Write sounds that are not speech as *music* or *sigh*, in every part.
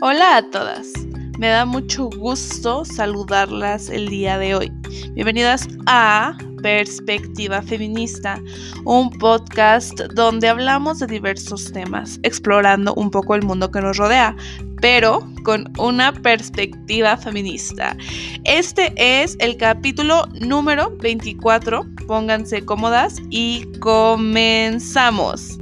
Hola a todas. Me da mucho gusto saludarlas el día de hoy. Bienvenidas a Perspectiva Feminista, un podcast donde hablamos de diversos temas, explorando un poco el mundo que nos rodea, pero con una perspectiva feminista. Este es el capítulo número 24. Pónganse cómodas y comenzamos.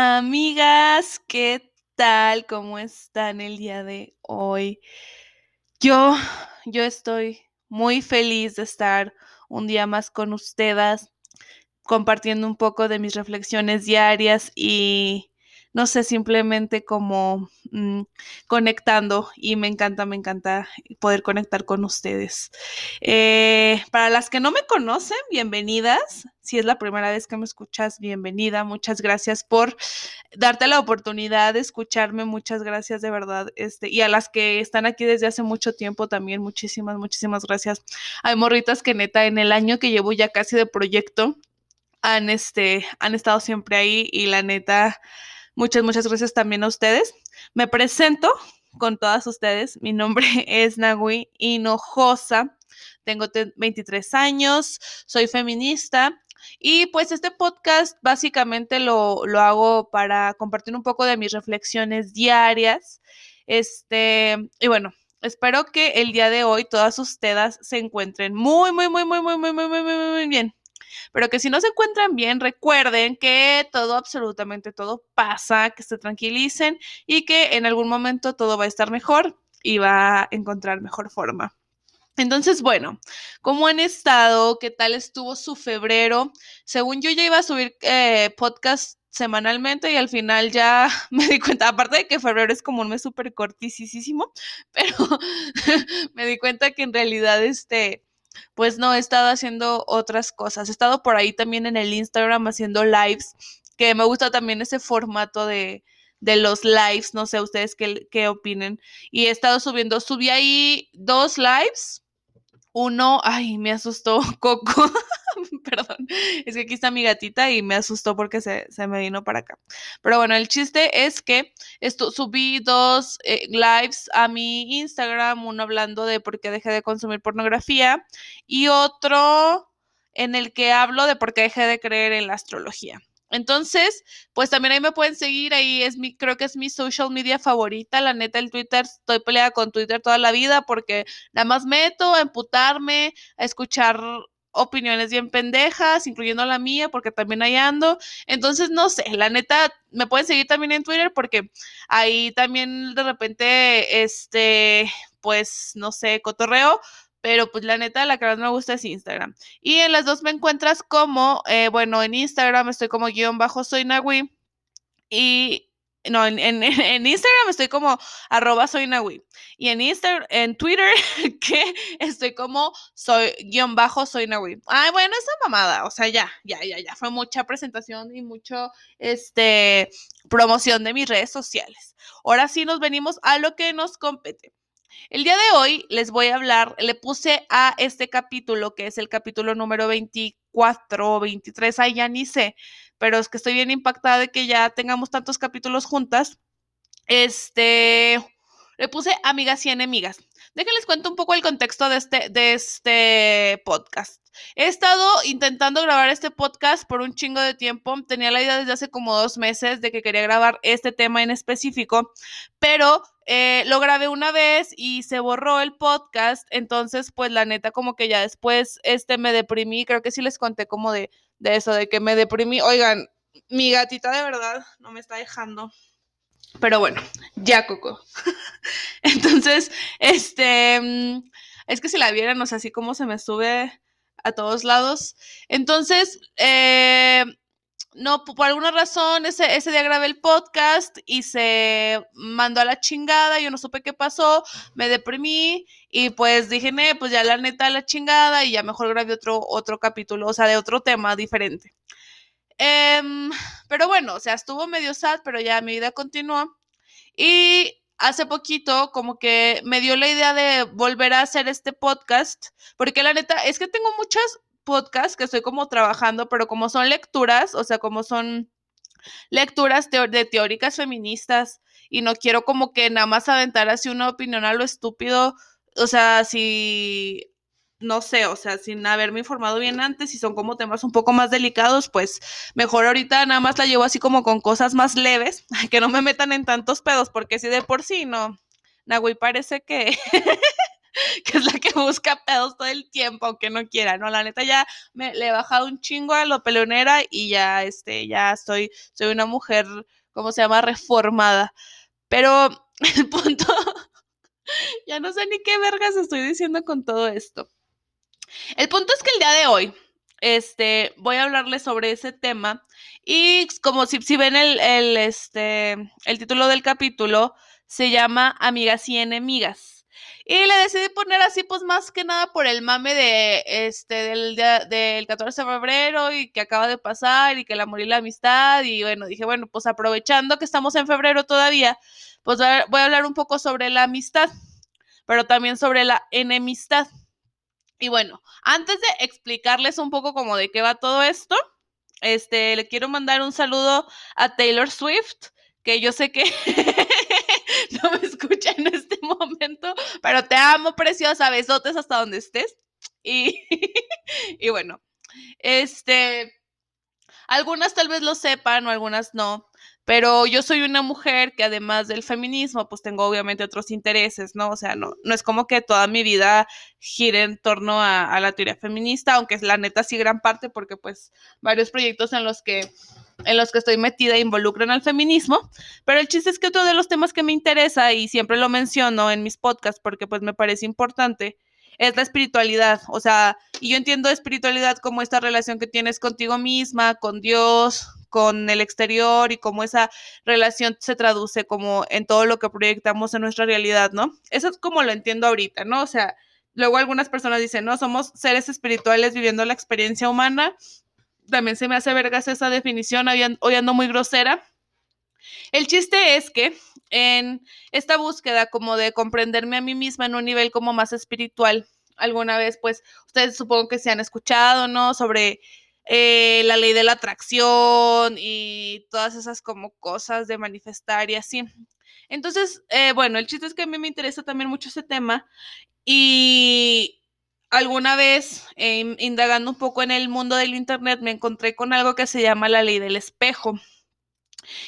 Amigas, ¿qué tal? ¿Cómo están el día de hoy? Yo, yo estoy muy feliz de estar un día más con ustedes, compartiendo un poco de mis reflexiones diarias y no sé, simplemente como mm, conectando y me encanta, me encanta poder conectar con ustedes. Eh, para las que no me conocen, bienvenidas. Si es la primera vez que me escuchas, bienvenida. Muchas gracias por darte la oportunidad de escucharme. Muchas gracias de verdad. Este, y a las que están aquí desde hace mucho tiempo también, muchísimas, muchísimas gracias. Hay morritas que neta en el año que llevo ya casi de proyecto han, este, han estado siempre ahí y la neta Muchas, muchas gracias también a ustedes. Me presento con todas ustedes. Mi nombre es Nagui Hinojosa. Tengo 23 años, soy feminista y pues este podcast básicamente lo, lo, hago para compartir un poco de mis reflexiones diarias. Este, y bueno, espero que el día de hoy todas ustedes se encuentren muy, muy, muy, muy, muy, muy, muy, muy, muy, muy bien pero que si no se encuentran bien, recuerden que todo, absolutamente todo pasa, que se tranquilicen y que en algún momento todo va a estar mejor y va a encontrar mejor forma. Entonces, bueno, ¿cómo han estado? ¿Qué tal estuvo su febrero? Según yo ya iba a subir eh, podcast semanalmente y al final ya *laughs* me di cuenta, aparte de que febrero es como un mes súper cortísimo, *laughs* pero me di cuenta que en realidad este, pues no, he estado haciendo otras cosas. He estado por ahí también en el Instagram haciendo lives, que me gusta también ese formato de, de los lives, no sé ustedes qué, qué opinen. Y he estado subiendo, subí ahí dos lives. Uno, ay, me asustó *laughs* Coco. *laughs* Perdón, es que aquí está mi gatita y me asustó porque se, me vino para acá. Pero bueno, el chiste es que esto, subí dos eh, lives a mi Instagram, uno hablando de por qué dejé de consumir pornografía y otro en el que hablo de por qué dejé de creer en la astrología. Entonces, pues también ahí me pueden seguir, ahí es mi, creo que es mi social media favorita, la neta, el Twitter, estoy peleada con Twitter toda la vida porque nada más meto a emputarme, a escuchar opiniones bien pendejas, incluyendo la mía, porque también ahí ando. Entonces, no sé, la neta, me pueden seguir también en Twitter porque ahí también de repente, este, pues, no sé, cotorreo. Pero pues la neta, la que más me gusta es Instagram. Y en las dos me encuentras como, eh, bueno, en Instagram estoy como guion bajo soy Nagui. Y no, en, en, Instagram estoy como arroba soy Nahui. Y en Instagram, en Twitter, *laughs* que estoy como soy guion bajo soy Nahui. Ay, bueno, esa mamada. O sea, ya, ya, ya, ya. Fue mucha presentación y mucho este promoción de mis redes sociales. Ahora sí nos venimos a lo que nos compete. El día de hoy les voy a hablar, le puse a este capítulo, que es el capítulo número 24 o 23, ahí ya ni sé, pero es que estoy bien impactada de que ya tengamos tantos capítulos juntas. Este, le puse amigas y enemigas. Déjenles cuento un poco el contexto de este, de este podcast. He estado intentando grabar este podcast por un chingo de tiempo. Tenía la idea desde hace como dos meses de que quería grabar este tema en específico, pero eh, lo grabé una vez y se borró el podcast. Entonces, pues la neta, como que ya después este, me deprimí. Creo que sí les conté como de, de eso, de que me deprimí. Oigan, mi gatita de verdad no me está dejando. Pero bueno, ya Coco. *laughs* Entonces, este, mm, es que si la vieran, o sea, así como se me sube a todos lados. Entonces, eh, no, por alguna razón, ese, ese día grabé el podcast y se mandó a la chingada, yo no supe qué pasó, me deprimí y pues dije, pues ya la neta la chingada y ya mejor grabé otro, otro capítulo, o sea, de otro tema diferente. Em, pero bueno, o sea, estuvo medio sad, pero ya mi vida continuó. Y hace poquito como que me dio la idea de volver a hacer este podcast, porque la neta es que tengo muchas podcasts que estoy como trabajando, pero como son lecturas, o sea, como son lecturas de teóricas feministas y no quiero como que nada más aventar así una opinión a lo estúpido, o sea, si no sé, o sea, sin haberme informado bien antes, si son como temas un poco más delicados, pues mejor ahorita nada más la llevo así como con cosas más leves, *laughs* que no me metan en tantos pedos, porque si de por sí no, Nahui parece que, *laughs* *laughs* que es la que busca pedos todo el tiempo, aunque no quiera, ¿no? La neta ya me le he bajado un chingo a lo peleonera y ya, este, ya soy, soy una mujer, ¿cómo se llama? Reformada. Pero *laughs* el punto, *laughs* ya no sé ni qué vergas estoy diciendo con todo esto. El punto es que el día de hoy, este, voy a hablarles sobre ese tema y como si, si ven el, el, este, el título del capítulo, se llama Amigas y Enemigas. Y le decidí poner así, pues más que nada por el mame de este del del 14 de febrero y que acaba de pasar y que la morí la amistad. Y bueno, dije, bueno, pues aprovechando que estamos en febrero todavía, pues voy a hablar un poco sobre la amistad, pero también sobre la enemistad. Y bueno, antes de explicarles un poco como de qué va todo esto, este, le quiero mandar un saludo a Taylor Swift, que yo sé que *laughs* no me escucha en este momento, pero te amo, preciosa, besotes hasta donde estés. Y, *laughs* y bueno, este, algunas tal vez lo sepan o algunas no, pero yo soy una mujer que además del feminismo, pues tengo obviamente otros intereses, ¿no? O sea, no, no es como que toda mi vida gire en torno a, la teoría feminista, aunque es la neta sí gran parte, porque pues varios proyectos en los que en los que estoy metida involucran al feminismo, pero el chiste es que otro de los temas que me interesa y siempre lo menciono en mis podcasts porque pues me parece importante es la espiritualidad, o sea, y yo entiendo espiritualidad como esta relación que tienes contigo misma, con Dios, con el exterior y cómo esa relación se traduce como en todo lo que proyectamos en nuestra realidad, ¿no? Eso es como lo entiendo ahorita, ¿no? O sea, luego algunas personas dicen, no, somos seres espirituales viviendo la experiencia humana. También se me hace vergas esa definición, hoy ando muy grosera. El chiste es que en esta búsqueda como de comprenderme a mí misma en un nivel como más espiritual, alguna vez pues ustedes supongo que se han escuchado, ¿no? Sobre eh, la ley de la atracción y todas esas como cosas de manifestar y así. Entonces, eh, bueno, el chiste es que a mí me interesa también mucho ese tema y alguna vez, indagando un poco en el mundo del Internet, me encontré con algo que se llama la ley del espejo.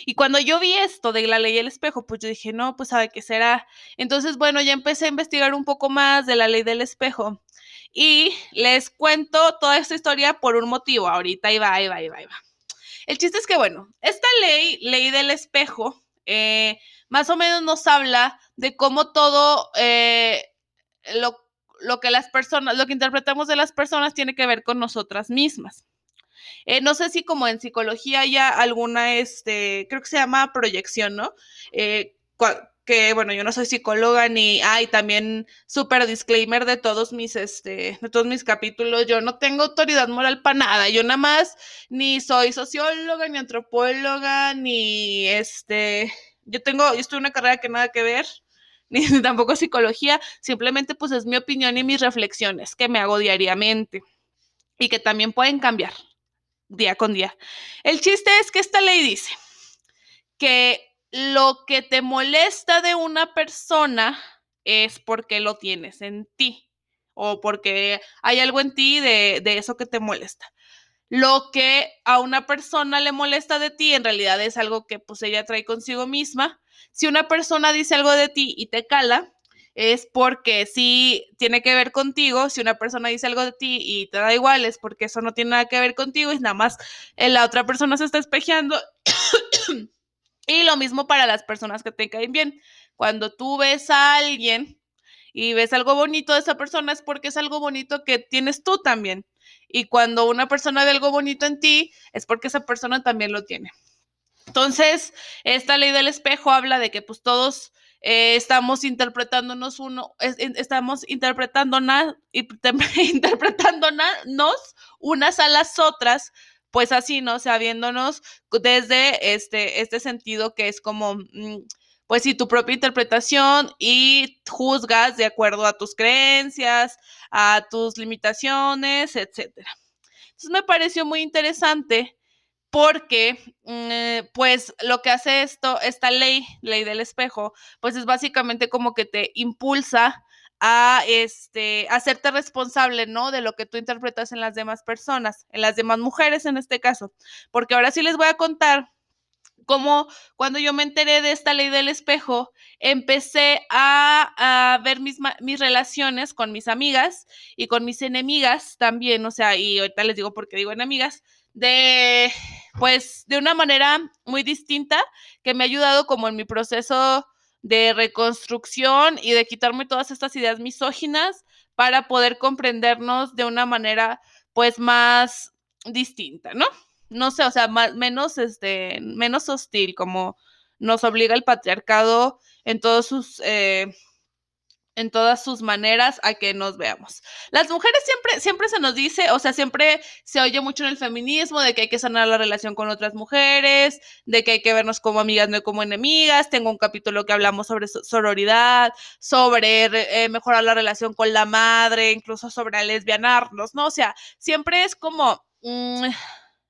Y cuando yo vi esto de la ley del espejo, pues yo dije, no, pues sabe qué será. Entonces, bueno, ya empecé a investigar un poco más de la ley del espejo. Y les cuento toda esta historia por un motivo. Ahorita ahí va, ahí va, ahí va, ahí va. El chiste es que, bueno, esta ley, ley del espejo, eh, más o menos nos habla de cómo todo eh, lo, lo, que las personas, lo que interpretamos de las personas tiene que ver con nosotras mismas. Eh, no sé si como en psicología haya alguna, este, creo que se llama proyección, ¿no? que bueno, yo no soy psicóloga ni, ay, también súper disclaimer de todos mis, este, de todos mis capítulos, yo no tengo autoridad moral para nada, yo nada más ni soy socióloga, ni antropóloga, ni, este, yo tengo, yo estoy en una carrera que nada que ver, *laughs* ni tampoco psicología, simplemente pues es mi opinión y mis reflexiones que me hago diariamente y que también pueden cambiar día con día. El chiste es que esta ley dice que lo que te molesta de una persona es porque lo tienes en ti o porque hay algo en ti de, eso que te molesta. Lo que a una persona le molesta de ti en realidad es algo que pues ella trae consigo misma. Si una persona dice algo de ti y te cala, es porque sí tiene que ver contigo. Si una persona dice algo de ti y te da igual, es porque eso no tiene nada que ver contigo y nada más eh, la otra persona se está espejeando *coughs* y lo mismo para las personas que te caen bien. Cuando tú ves a alguien y ves algo bonito de esa persona es porque es algo bonito que tienes tú también. Y cuando una persona ve algo bonito en ti es porque esa persona también lo tiene. Entonces, esta ley del espejo habla de que pues todos eh, estamos interpretándonos uno, estamos interpretándonos, *laughs* interpretándonos unas a las otras pues así, ¿no? O sea, viéndonos desde este, este sentido que es como, mm, pues sí, tu propia interpretación y juzgas de acuerdo a tus creencias, a tus limitaciones, etcétera. Entonces me pareció muy interesante porque mm, pues lo que hace esto, esta ley, ley del espejo, pues es básicamente como que te impulsa a este, hacerte responsable, ¿no? De lo que tú interpretas en las demás personas, en las demás mujeres en este caso. Porque ahora sí les voy a contar cómo cuando yo me enteré de esta ley del espejo, empecé a, a ver mis, mis, relaciones con mis amigas y con mis enemigas también, o sea, y ahorita les digo por qué digo enemigas, de, pues, de una manera muy distinta que me ha ayudado como en mi proceso de reconstrucción y de quitarme todas estas ideas misóginas para poder comprendernos de una manera pues más distinta, ¿no? No sé, o sea, más, menos, este, menos hostil, como nos obliga el patriarcado en todos sus eh, en todas sus maneras a que nos veamos. Las mujeres siempre, siempre se nos dice, o sea, siempre se oye mucho en el feminismo de que hay que sanar la relación con otras mujeres, de que hay que vernos como amigas, no como enemigas. Tengo un capítulo que hablamos sobre sororidad, sobre eh, mejorar la relación con la madre, incluso sobre lesbianarnos, ¿no? O sea, siempre es como, mm,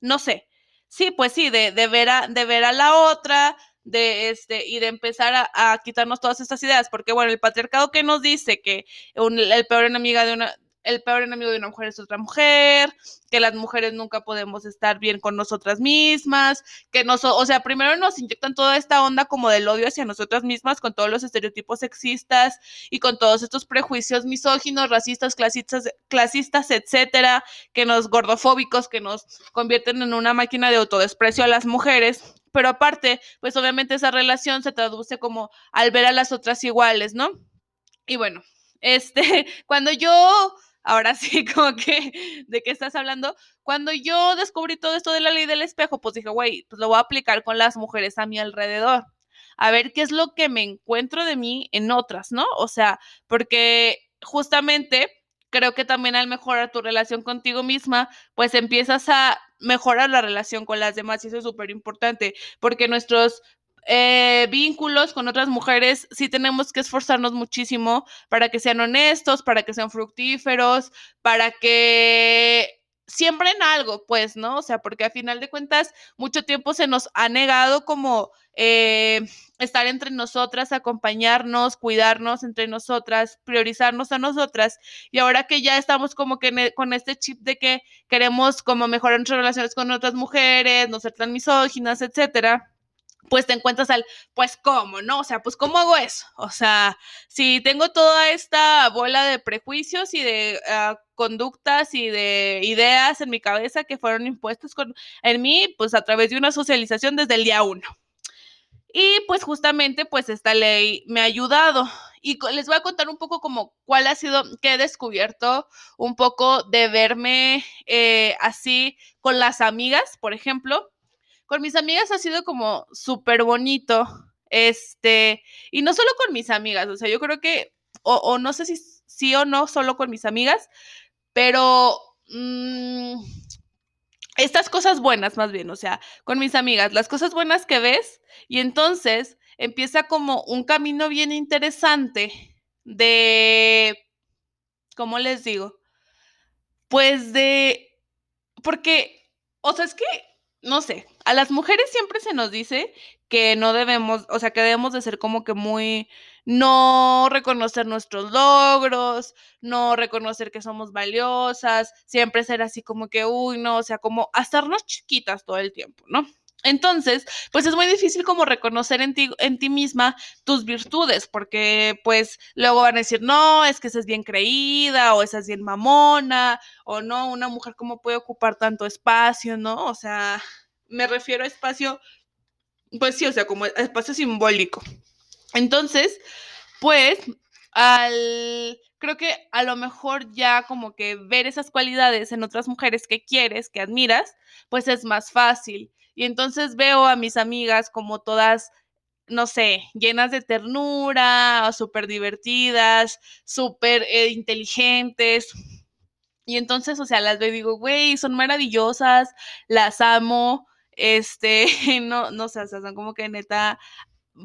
no sé, sí, pues sí, de, de, ver a, de ver a la otra, de este y de empezar a, quitarnos todas estas ideas, porque bueno, el patriarcado que nos dice que el peor enemiga de una el peor enemigo de una mujer es otra mujer, que las mujeres nunca podemos estar bien con nosotras mismas, que nos, o sea, primero nos inyectan toda esta onda como del odio hacia nosotras mismas con todos los estereotipos sexistas y con todos estos prejuicios misóginos, racistas, clasistas, clasistas, etcétera, que nos gordofóbicos, que nos convierten en una máquina de autodesprecio a las mujeres pero aparte, pues obviamente esa relación se traduce como al ver a las otras iguales, ¿no? Y bueno, este, *laughs* cuando yo, ahora sí, *laughs* como que, ¿de qué estás hablando? Cuando yo descubrí todo esto de la ley del espejo, pues dije, güey, pues lo voy a aplicar con las mujeres a mi alrededor. A ver qué es lo que me encuentro de mí en otras, ¿no? O sea, porque justamente creo que también al mejorar tu relación contigo misma, pues empiezas a mejorar la relación con las demás y eso es súper importante porque nuestros eh, vínculos con otras mujeres sí tenemos que esforzarnos muchísimo para que sean honestos, para que sean fructíferos, para que siempre en algo, pues, ¿no? O sea, porque a final de cuentas, mucho tiempo se nos ha negado como eh, estar entre nosotras, acompañarnos, cuidarnos entre nosotras, priorizarnos a nosotras. Y ahora que ya estamos como que e, con este chip de que queremos como mejorar nuestras relaciones con otras mujeres, no ser tan misóginas, etcétera pues te encuentras al, pues cómo, ¿no? O sea, pues cómo hago eso. O sea, si tengo toda esta bola de prejuicios y de uh, conductas y de ideas en mi cabeza que fueron impuestas con, en mí, pues a través de una socialización desde el día uno. Y pues justamente, pues esta ley me ha ayudado. Y les voy a contar un poco como cuál ha sido, que he descubierto un poco de verme eh, así con las amigas, por ejemplo con mis amigas ha sido como súper bonito. Este, y no solo con mis amigas, o sea, yo creo que, o, no sé si sí o no solo con mis amigas, pero mm, estas cosas buenas más bien, o sea, con mis amigas, las cosas buenas que ves, y entonces empieza como un camino bien interesante de, ¿cómo les digo? Pues de, porque, o sea, es que no sé, a las mujeres siempre se nos dice que no debemos, o sea, que debemos de ser como que muy, no reconocer nuestros logros, no reconocer que somos valiosas, siempre ser así como que, uy, no, o sea, como hacernos chiquitas todo el tiempo, ¿no? Entonces, pues es muy difícil como reconocer en ti, en ti misma tus virtudes, porque pues luego van a decir, no, es que esa es bien creída, o esa es bien mamona, o no, una mujer cómo puede ocupar tanto espacio, ¿no? O sea, me refiero a espacio, pues sí, o sea, como espacio simbólico. Entonces, pues, al, creo que a lo mejor ya como que ver esas cualidades en otras mujeres que quieres, que admiras, pues es más fácil. Y entonces veo a mis amigas como todas, no sé, llenas de ternura, súper divertidas, súper eh, inteligentes. Y entonces, o sea, las veo y digo, güey, son maravillosas, las amo, este, *laughs* no, no sé, o sea, son como que neta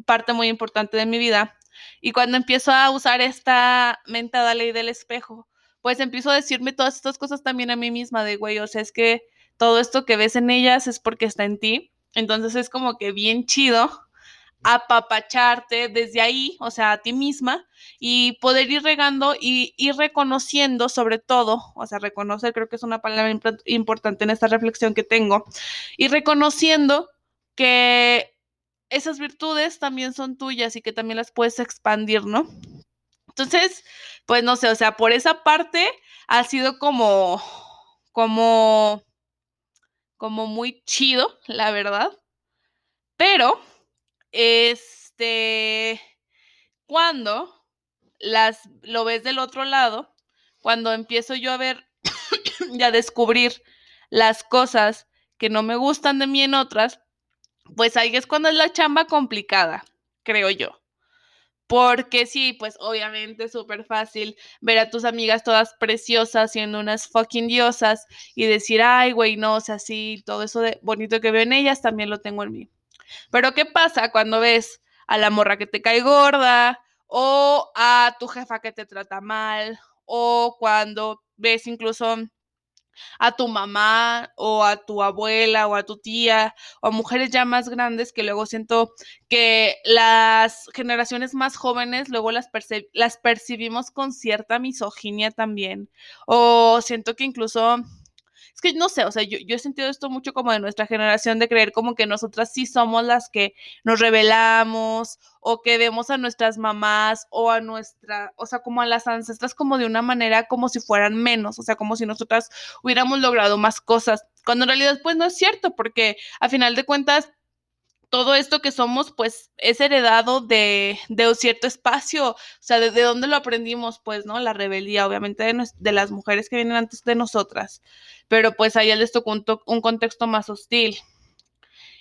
parte muy importante de mi vida. Y cuando empiezo a usar esta mentada ley del espejo, pues empiezo a decirme todas estas cosas también a mí misma de, güey, o sea, es que todo esto que ves en ellas es porque está en ti. Entonces es como que bien chido apapacharte desde ahí, o sea, a ti misma, y poder ir regando y ir reconociendo sobre todo, o sea, reconocer creo que es una palabra importante en esta reflexión que tengo, y reconociendo que esas virtudes también son tuyas y que también las puedes expandir, ¿no? Entonces, pues no sé, o sea, por esa parte ha sido como, como, como muy chido, la verdad. Pero, este, cuando las, lo ves del otro lado, cuando empiezo yo a ver *coughs* y a descubrir las cosas que no me gustan de mí en otras, pues ahí es cuando es la chamba complicada, creo yo. Porque sí, pues obviamente es súper fácil ver a tus amigas todas preciosas siendo unas fucking diosas y decir, ay, güey, no, o sea, sí, todo eso de bonito que veo en ellas también lo tengo en mí. Pero ¿qué pasa cuando ves a la morra que te cae gorda o a tu jefa que te trata mal o cuando ves incluso a tu mamá o a tu abuela o a tu tía o a mujeres ya más grandes que luego siento que las generaciones más jóvenes luego las, las percibimos con cierta misoginia también o siento que incluso no sé, o sea, yo, yo, he sentido esto mucho como de nuestra generación de creer como que nosotras sí somos las que nos revelamos o que vemos a nuestras mamás o a nuestra, o sea, como a las ancestras como de una manera como si fueran menos, o sea, como si nosotras hubiéramos logrado más cosas, cuando en realidad pues no es cierto, porque a final de cuentas todo esto que somos, pues, es heredado de, de cierto espacio, o sea, de, dónde lo aprendimos, pues, ¿no? La rebeldía, obviamente, de, las mujeres que vienen antes de nosotras, pero pues ahí les tocó un, un contexto más hostil.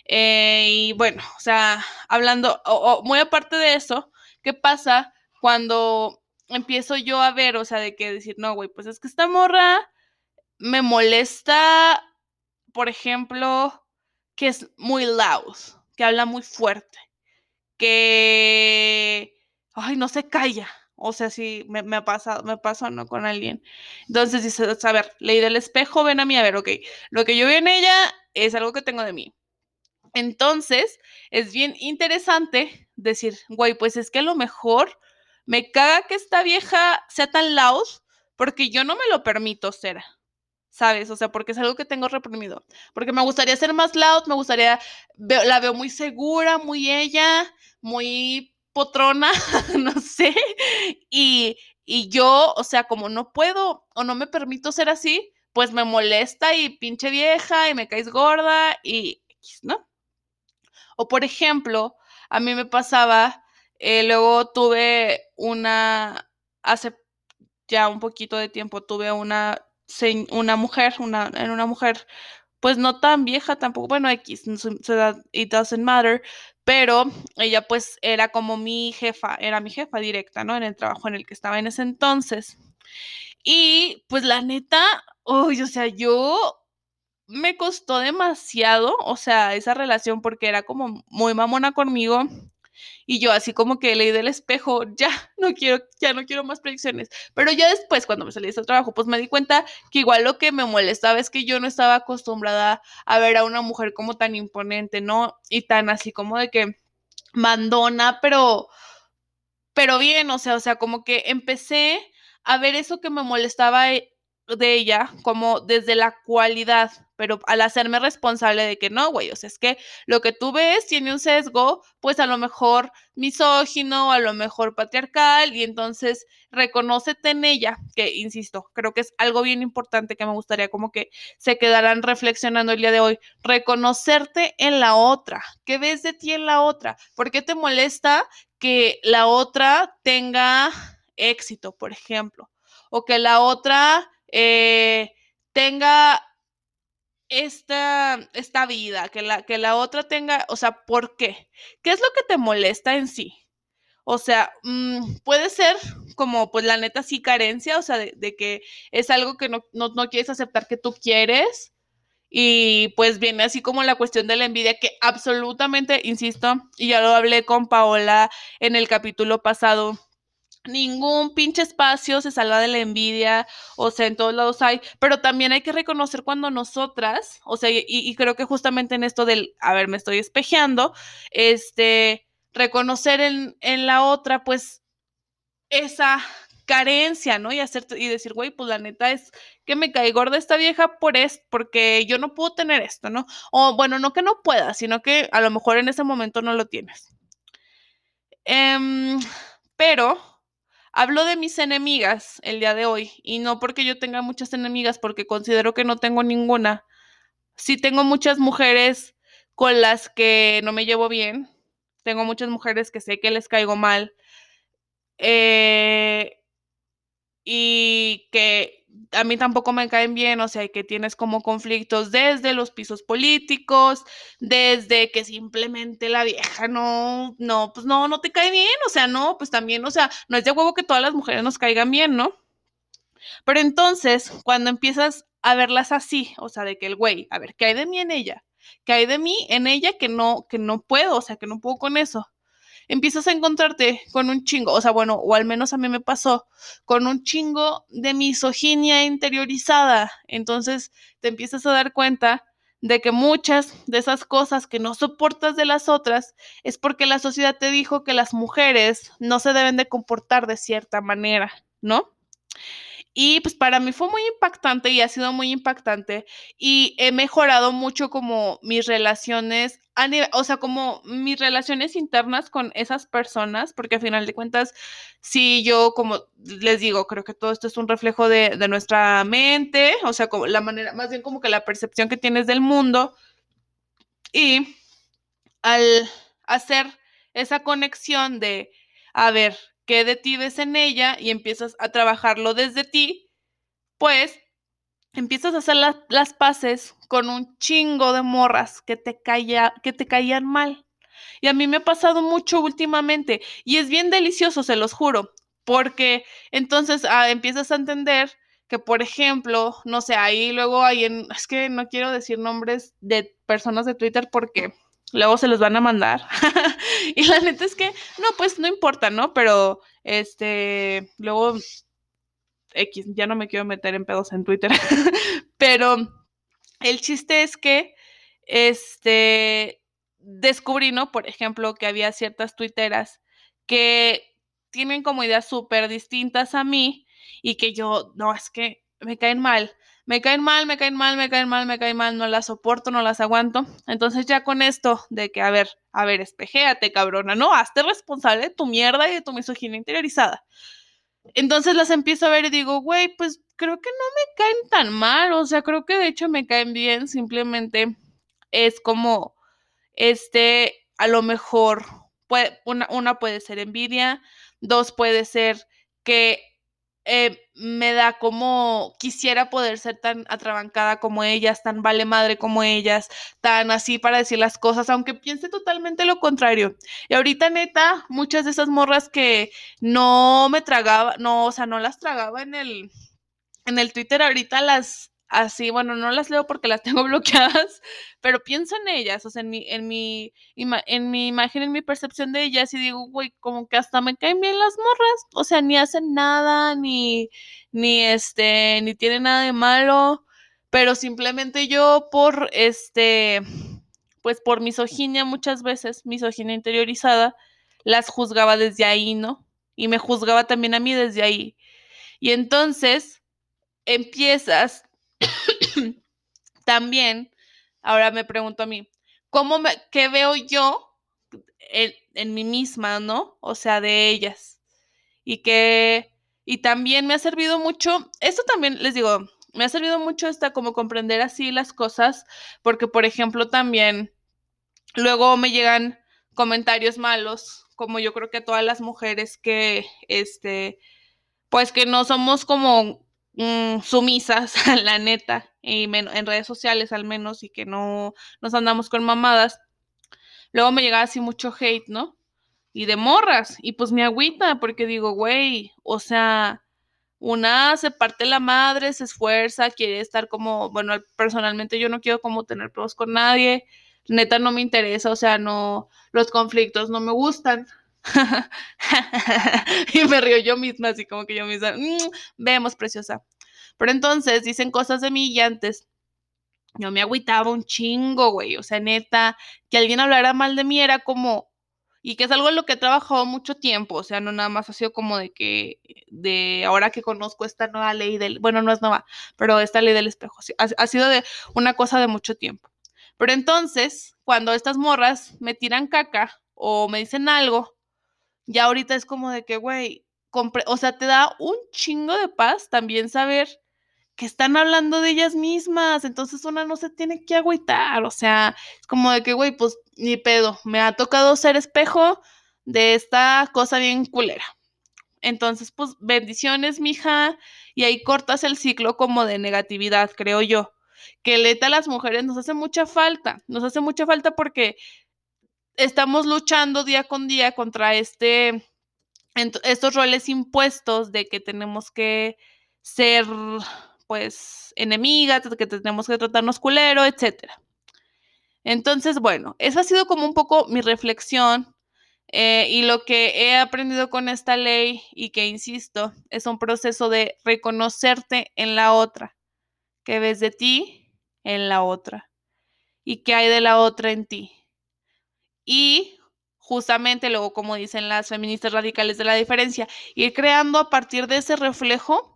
Eh, y bueno, o sea, hablando, o, muy aparte de eso, ¿qué pasa cuando empiezo yo a ver, o sea, de que decir, no, güey, pues es que esta morra me molesta, por ejemplo, que es muy loud, que habla muy fuerte, que, ay, no se calla. O sea, si me, me, ha pasado, me pasó, ¿no? Con alguien. Entonces dice, a ver, leí del espejo, ven a mí, a ver, ok, lo que yo veo en ella es algo que tengo de mí. Entonces, es bien interesante decir, güey, pues es que a lo mejor me caga que esta vieja sea tan loud porque yo no me lo permito ser. ¿Sabes? O sea, porque es algo que tengo reprimido. Porque me gustaría ser más loud, me gustaría, la veo muy segura, muy ella, muy potrona, *laughs* no sé. Y, y yo, o sea, como no puedo o no me permito ser así, pues me molesta y pinche vieja y me caes gorda y, ¿no? O por ejemplo, a mí me pasaba, eh, luego tuve una, hace ya un poquito de tiempo, tuve una una mujer, una, en una mujer, pues no tan vieja tampoco, bueno, X, su, edad, it doesn't matter, pero ella pues era como mi jefa, era mi jefa directa, ¿no? En el trabajo en el que estaba en ese entonces. Y pues la neta, uy, o sea, yo me costó demasiado, o sea, esa relación porque era como muy mamona conmigo y yo así como que leí del espejo, ya no quiero, ya no quiero más predicciones. Pero ya después, cuando me salí de ese trabajo, pues me di cuenta que igual lo que me molestaba es que yo no estaba acostumbrada a ver a una mujer como tan imponente, ¿no? Y tan así como de que mandona, pero, pero bien, o sea, o sea, como que empecé a ver eso que me molestaba eh, de ella como desde la cualidad, pero al hacerme responsable de que no, güey, o sea, es que lo que tú ves tiene un sesgo, pues a lo mejor misógino, a lo mejor patriarcal, y entonces reconócete en ella, que insisto, creo que es algo bien importante que me gustaría como que se quedaran reflexionando el día de hoy, reconocerte en la otra, ¿qué ves de ti en la otra? ¿Por qué te molesta que la otra tenga éxito, por ejemplo? O que la otra eh, tenga esta, esta vida, que la, que la otra tenga, o sea, ¿por qué? ¿Qué es lo que te molesta en sí? O sea, mm, puede ser como, pues la neta sí carencia, o sea, de, que es algo que no, no, no, quieres aceptar que tú quieres. Y pues viene así como la cuestión de la envidia, que absolutamente, insisto, y ya lo hablé con Paola en el capítulo pasado, ningún pinche espacio se salva de la envidia, o sea, en todos lados hay, pero también hay que reconocer cuando nosotras, o sea, y, creo que justamente en esto del, a ver, me estoy espejeando, este, reconocer en, en la otra, pues, esa carencia, ¿no? Y hacer y decir, güey, pues la neta es que me cae gorda esta vieja por esto, porque yo no puedo tener esto, ¿no? O bueno, no que no pueda, sino que a lo mejor en ese momento no lo tienes. Em, pero Hablo de mis enemigas el día de hoy y no porque yo tenga muchas enemigas, porque considero que no tengo ninguna. Sí tengo muchas mujeres con las que no me llevo bien. Tengo muchas mujeres que sé que les caigo mal. Eh, y que a mí tampoco me caen bien, o sea, que tienes como conflictos desde los pisos políticos, desde que simplemente la vieja no, no, pues no, no te cae bien, o sea, no, pues también, o sea, no es de huevo que todas las mujeres nos caigan bien, ¿no? Pero entonces, cuando empiezas a verlas así, o sea, de que el güey, a ver, ¿qué hay de mí en ella? ¿Qué hay de mí en ella que no, que no puedo, o sea, que no puedo con eso? Empiezas a encontrarte con un chingo, o sea, bueno, o al menos a mí me pasó, con un chingo de misoginia interiorizada. Entonces te empiezas a dar cuenta de que muchas de esas cosas que no soportas de las otras es porque la sociedad te dijo que las mujeres no se deben de comportar de cierta manera, ¿no? Y pues para mí fue muy impactante y ha sido muy impactante y he mejorado mucho como mis relaciones, o sea, como mis relaciones internas con esas personas, porque a final de cuentas, si yo como les digo, creo que todo esto es un reflejo de, de nuestra mente, o sea, como la manera, más bien como que la percepción que tienes del mundo y al hacer esa conexión de, a ver, qué de ti ves en ella y empiezas a trabajarlo desde ti, pues empiezas a hacer las paces con un chingo de morras que te, que te caían mal. Y a mí me ha pasado mucho últimamente y es bien delicioso, se los juro, porque entonces ah, empiezas a entender que, por ejemplo, no sé, ahí luego hay en, es que no quiero decir nombres de personas de Twitter porque luego se los van a mandar. *laughs* y la neta es que, no, pues no importa, ¿no? Pero, este, luego, X, ya no me quiero meter en pedos en Twitter. *laughs* Pero el chiste es que, este, descubrí, ¿no? Por ejemplo, que había ciertas tuiteras que tienen como ideas súper distintas a mí y que yo, no, es que me caen mal me caen mal, me caen mal, me caen mal, me caen mal, no las soporto, no las aguanto. Entonces ya con esto de que, a ver, a ver, espejéate, cabrona, no, hazte responsable de tu mierda y de tu misoginia interiorizada. Entonces las empiezo a ver y digo, güey, pues creo que no me caen tan mal, o sea, creo que de hecho me caen bien, simplemente es como, este, a lo mejor, una puede ser envidia, dos puede ser que eh, me da como quisiera poder ser tan atrabancada como ellas, tan vale madre como ellas, tan así para decir las cosas, aunque piense totalmente lo contrario. Y ahorita neta, muchas de esas morras que no me tragaba, no, o sea, no las tragaba en el, en el Twitter, ahorita las así, bueno, no las leo porque las *laughs* tengo bloqueadas, pero pienso en ellas, o sea, en mi, en mi, en mi imagen, en mi percepción de ellas y digo, güey, como que hasta me caen bien las morras, o sea, ni hacen nada, ni, ni este, ni tienen nada de malo, pero simplemente yo por, este, pues por misoginia muchas veces, misoginia interiorizada, las juzgaba desde ahí, ¿no? Y me juzgaba también a mí desde ahí. Y entonces empiezas *clears throat* También, ahora me pregunto a mí, ¿cómo me, qué veo yo en, en mí misma, no? O sea, de ellas. Y que, y también me ha servido mucho, esto también les digo, me ha servido mucho hasta como comprender así las cosas, porque por ejemplo también luego me llegan comentarios malos, como yo creo que todas las mujeres que, este, pues que no somos como Mm, sumisas, *laughs* la neta, y en redes sociales al menos, y que no nos andamos con mamadas. Luego me llegaba así mucho hate, ¿no? Y de morras, y pues mi agüita, porque digo, güey, o sea, una se parte la madre, se esfuerza, quiere estar como, bueno, personalmente yo no quiero como tener pruebas con nadie, neta no me interesa, o sea, no, los conflictos no me gustan, *laughs* y me río yo misma, así como que yo misma, mm, vemos, preciosa. Pero entonces dicen cosas de mí y antes yo me agüitaba un chingo, güey. O sea, neta, que alguien hablara mal de mí era como, y que es algo en lo que he trabajado mucho tiempo, o sea, no nada más ha sido como de que, de ahora que conozco esta nueva ley del, bueno, no es nueva, pero esta ley del espejo, ha sido de una cosa de mucho tiempo. Pero entonces, cuando estas morras me tiran caca o me dicen algo, ya ahorita es como de que, güey, o sea, te da un chingo de paz también saber que están hablando de ellas mismas, entonces una no se tiene que agüitar, o sea, es como de que, güey, pues ni pedo, me ha tocado ser espejo de esta cosa bien culera. Entonces, pues bendiciones, mija, y ahí cortas el ciclo como de negatividad, creo yo. Que leta a las mujeres nos hace mucha falta, nos hace mucha falta porque estamos luchando día con día contra este, estos roles impuestos de que tenemos que ser pues enemigas, que tenemos que tratarnos culero, etcétera. Entonces, bueno, esa ha sido como un poco mi reflexión eh, y lo que he aprendido con esta ley y que, insisto, es un proceso de reconocerte en la otra, que ves de ti en la otra y que hay de la otra en ti. Y justamente luego, como dicen las feministas radicales de la diferencia, ir creando a partir de ese reflejo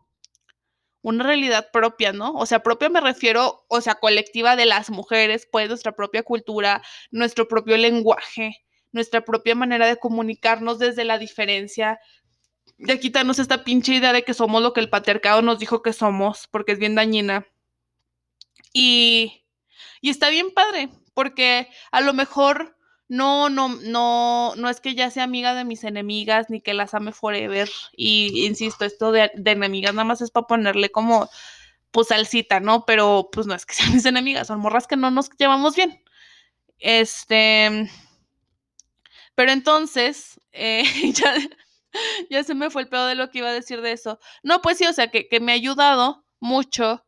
una realidad propia, ¿no? O sea, propia me refiero, o sea, colectiva de las mujeres, pues nuestra propia cultura, nuestro propio lenguaje, nuestra propia manera de comunicarnos desde la diferencia, de quitarnos esta pinche idea de que somos lo que el patriarcado nos dijo que somos, porque es bien dañina. Y, y está bien padre, porque a lo mejor no, no, no, no es que ya sea amiga de mis enemigas ni que las ame forever. Y insisto, esto de, enemigas nada más es para ponerle como pues salsita, ¿no? Pero pues no es que *laughs* sean mis enemigas, son morras que no nos llevamos bien. Este. Pero entonces, eh, *laughs* ya, ya se me fue el pedo de lo que iba a decir de eso. No, pues sí, o sea, que, que me ha ayudado mucho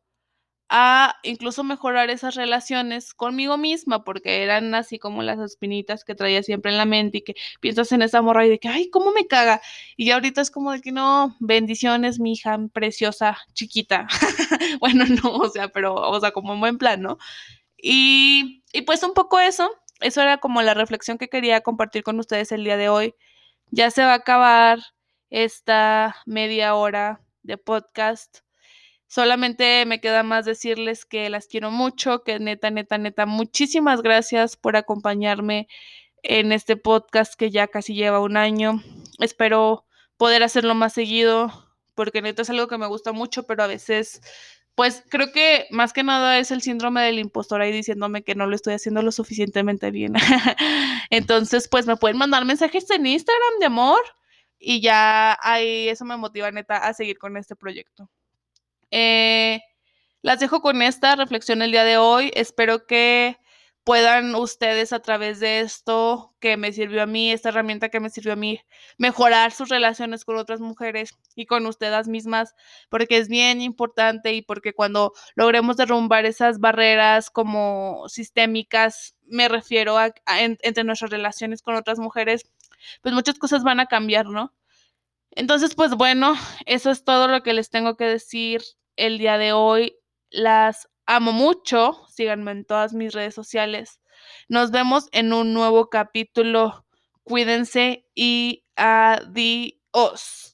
a incluso mejorar esas relaciones conmigo misma, porque eran así como las espinitas que traía siempre en la mente y que piensas en esa morra y de que, ay, ¿cómo me caga? Y ya ahorita es como de que no, bendiciones, mi hija preciosa, chiquita. *laughs* bueno, no, o sea, pero, o sea, como en buen plan, ¿no? Y, y pues un poco eso, eso era como la reflexión que quería compartir con ustedes el día de hoy. Ya se va a acabar esta media hora de podcast Solamente me queda más decirles que las quiero mucho, que neta, neta, neta, muchísimas gracias por acompañarme en este podcast que ya casi lleva un año. Espero poder hacerlo más seguido, porque neta es algo que me gusta mucho, pero a veces, pues creo que más que nada es el síndrome del impostor ahí diciéndome que no lo estoy haciendo lo suficientemente bien. *laughs* Entonces, pues me pueden mandar mensajes en Instagram de amor y ya ahí eso me motiva neta a seguir con este proyecto. Eh, las dejo con esta reflexión el día de hoy. Espero que puedan ustedes a través de esto que me sirvió a mí, esta herramienta que me sirvió a mí, mejorar sus relaciones con otras mujeres y con ustedes mismas, porque es bien importante y porque cuando logremos derrumbar esas barreras como sistémicas, me refiero a, entre nuestras relaciones con otras mujeres, pues muchas cosas van a cambiar, ¿no? Entonces, pues bueno, eso es todo lo que les tengo que decir el día de hoy. Las amo mucho. Síganme en todas mis redes sociales. Nos vemos en un nuevo capítulo. Cuídense y adiós.